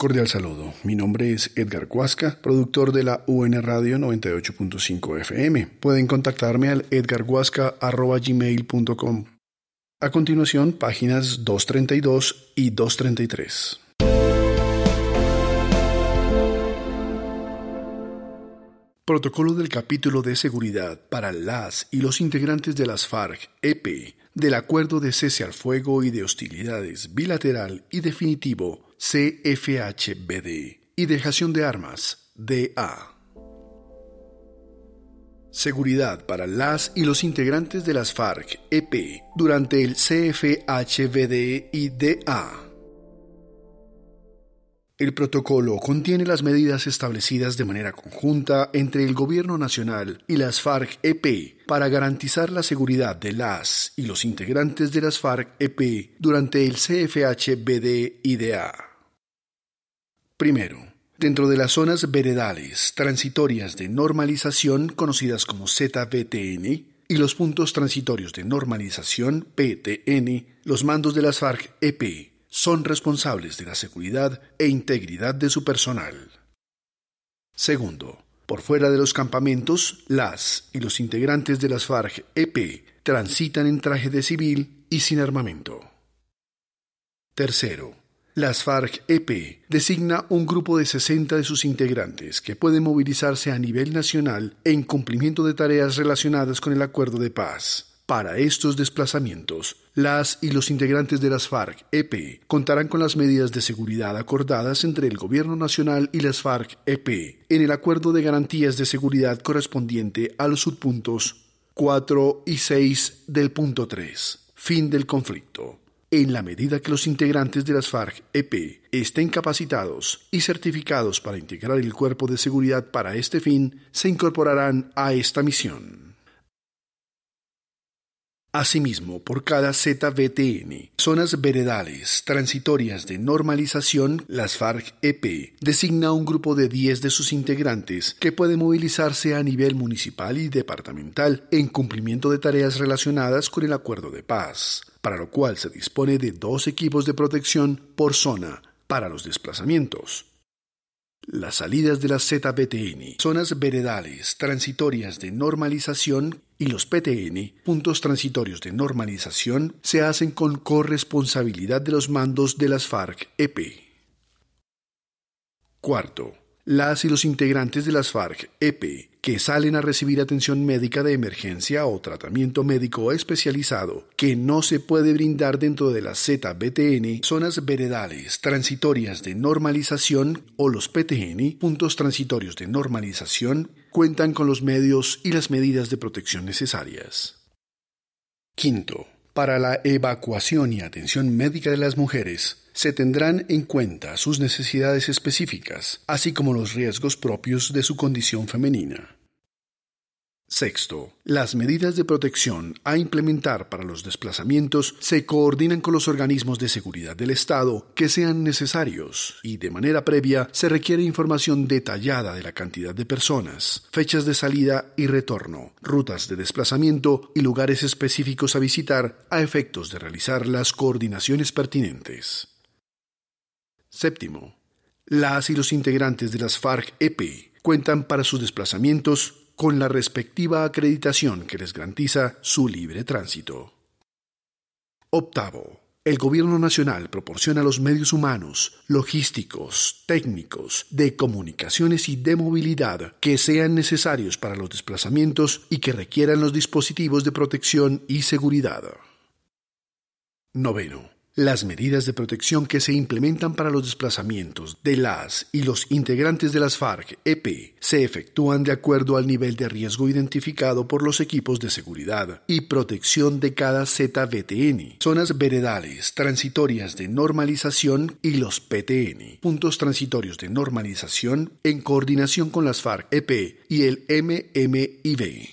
Cordial saludo. Mi nombre es Edgar Huasca, productor de la UN Radio 98.5 FM. Pueden contactarme al edgarhuasca.gmail.com. A continuación, páginas 232 y 233. Protocolo del capítulo de seguridad para las y los integrantes de las FARC-EP del acuerdo de cese al fuego y de hostilidades bilateral y definitivo CFHBD y dejación de armas DA. Seguridad para las y los integrantes de las FARC-EP durante el CFHBD y DA. El protocolo contiene las medidas establecidas de manera conjunta entre el Gobierno Nacional y las FARC-EP para garantizar la seguridad de las y los integrantes de las FARC-EP durante el CFH-BD-IDA. Primero, dentro de las zonas veredales transitorias de normalización conocidas como ZBTN y los puntos transitorios de normalización PTN, los mandos de las FARC-EP son responsables de la seguridad e integridad de su personal. Segundo, por fuera de los campamentos, las y los integrantes de las FARC-EP transitan en traje de civil y sin armamento. Tercero, las FARC-EP designa un grupo de 60 de sus integrantes que pueden movilizarse a nivel nacional en cumplimiento de tareas relacionadas con el acuerdo de paz. Para estos desplazamientos, las y los integrantes de las FARC-EP contarán con las medidas de seguridad acordadas entre el Gobierno Nacional y las FARC-EP en el acuerdo de garantías de seguridad correspondiente a los subpuntos 4 y 6 del punto 3. Fin del conflicto. En la medida que los integrantes de las FARC-EP estén capacitados y certificados para integrar el cuerpo de seguridad para este fin, se incorporarán a esta misión. Asimismo, por cada ZBTN, zonas veredales transitorias de normalización, las FARC-EP designa un grupo de 10 de sus integrantes que puede movilizarse a nivel municipal y departamental en cumplimiento de tareas relacionadas con el acuerdo de paz, para lo cual se dispone de dos equipos de protección por zona para los desplazamientos. Las salidas de las ZBTN, zonas veredales transitorias de normalización y los PTN, puntos transitorios de normalización, se hacen con corresponsabilidad de los mandos de las FARC-EP. Cuarto, las y los integrantes de las FARC-EP que salen a recibir atención médica de emergencia o tratamiento médico especializado que no se puede brindar dentro de las ZBTN, zonas veredales transitorias de normalización o los PTN, puntos transitorios de normalización, cuentan con los medios y las medidas de protección necesarias. Quinto, para la evacuación y atención médica de las mujeres, se tendrán en cuenta sus necesidades específicas, así como los riesgos propios de su condición femenina. Sexto, las medidas de protección a implementar para los desplazamientos se coordinan con los organismos de seguridad del Estado que sean necesarios y de manera previa se requiere información detallada de la cantidad de personas, fechas de salida y retorno, rutas de desplazamiento y lugares específicos a visitar a efectos de realizar las coordinaciones pertinentes. Séptimo, las y los integrantes de las FARC-EP cuentan para sus desplazamientos con la respectiva acreditación que les garantiza su libre tránsito. Octavo. El Gobierno Nacional proporciona los medios humanos, logísticos, técnicos, de comunicaciones y de movilidad que sean necesarios para los desplazamientos y que requieran los dispositivos de protección y seguridad. Noveno. Las medidas de protección que se implementan para los desplazamientos de las y los integrantes de las FARC-EP se efectúan de acuerdo al nivel de riesgo identificado por los equipos de seguridad y protección de cada ZBTN, zonas veredales transitorias de normalización y los PTN, puntos transitorios de normalización en coordinación con las FARC-EP y el MMIB.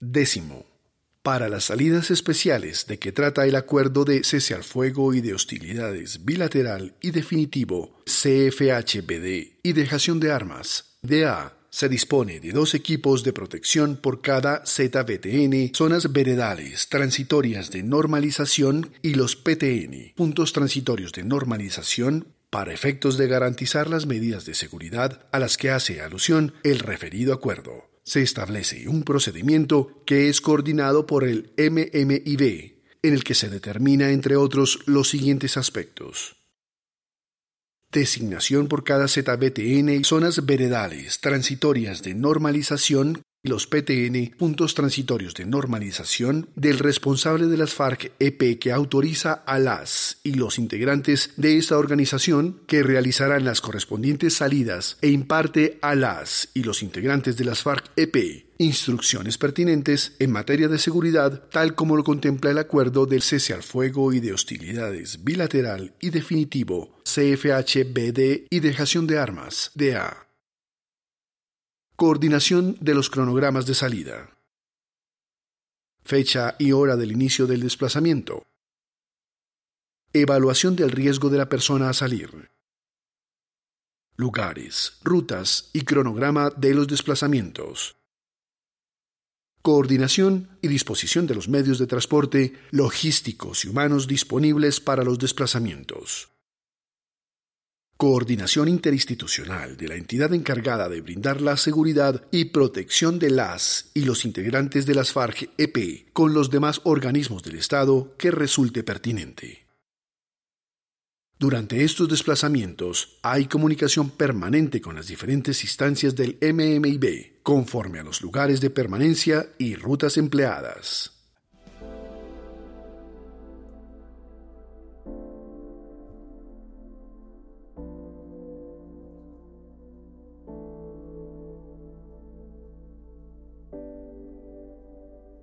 Décimo para las salidas especiales de que trata el acuerdo de cese al fuego y de hostilidades bilateral y definitivo CFHBD y dejación de armas DA se dispone de dos equipos de protección por cada ZBTN, zonas veredales transitorias de normalización y los PTN, puntos transitorios de normalización, para efectos de garantizar las medidas de seguridad a las que hace alusión el referido acuerdo. Se establece un procedimiento que es coordinado por el MMIB, en el que se determina, entre otros, los siguientes aspectos. Designación por cada ZBTN y zonas veredales transitorias de normalización los PTN, puntos transitorios de normalización, del responsable de las FARC-EP que autoriza a las y los integrantes de esta organización que realizarán las correspondientes salidas e imparte a las y los integrantes de las FARC-EP instrucciones pertinentes en materia de seguridad, tal como lo contempla el acuerdo del cese al fuego y de hostilidades bilateral y definitivo CFHBD y dejación de armas, DA. Coordinación de los cronogramas de salida. Fecha y hora del inicio del desplazamiento. Evaluación del riesgo de la persona a salir. Lugares, rutas y cronograma de los desplazamientos. Coordinación y disposición de los medios de transporte logísticos y humanos disponibles para los desplazamientos. Coordinación interinstitucional de la entidad encargada de brindar la seguridad y protección de las y los integrantes de las FARC-EP con los demás organismos del Estado que resulte pertinente. Durante estos desplazamientos hay comunicación permanente con las diferentes instancias del MMIB, conforme a los lugares de permanencia y rutas empleadas.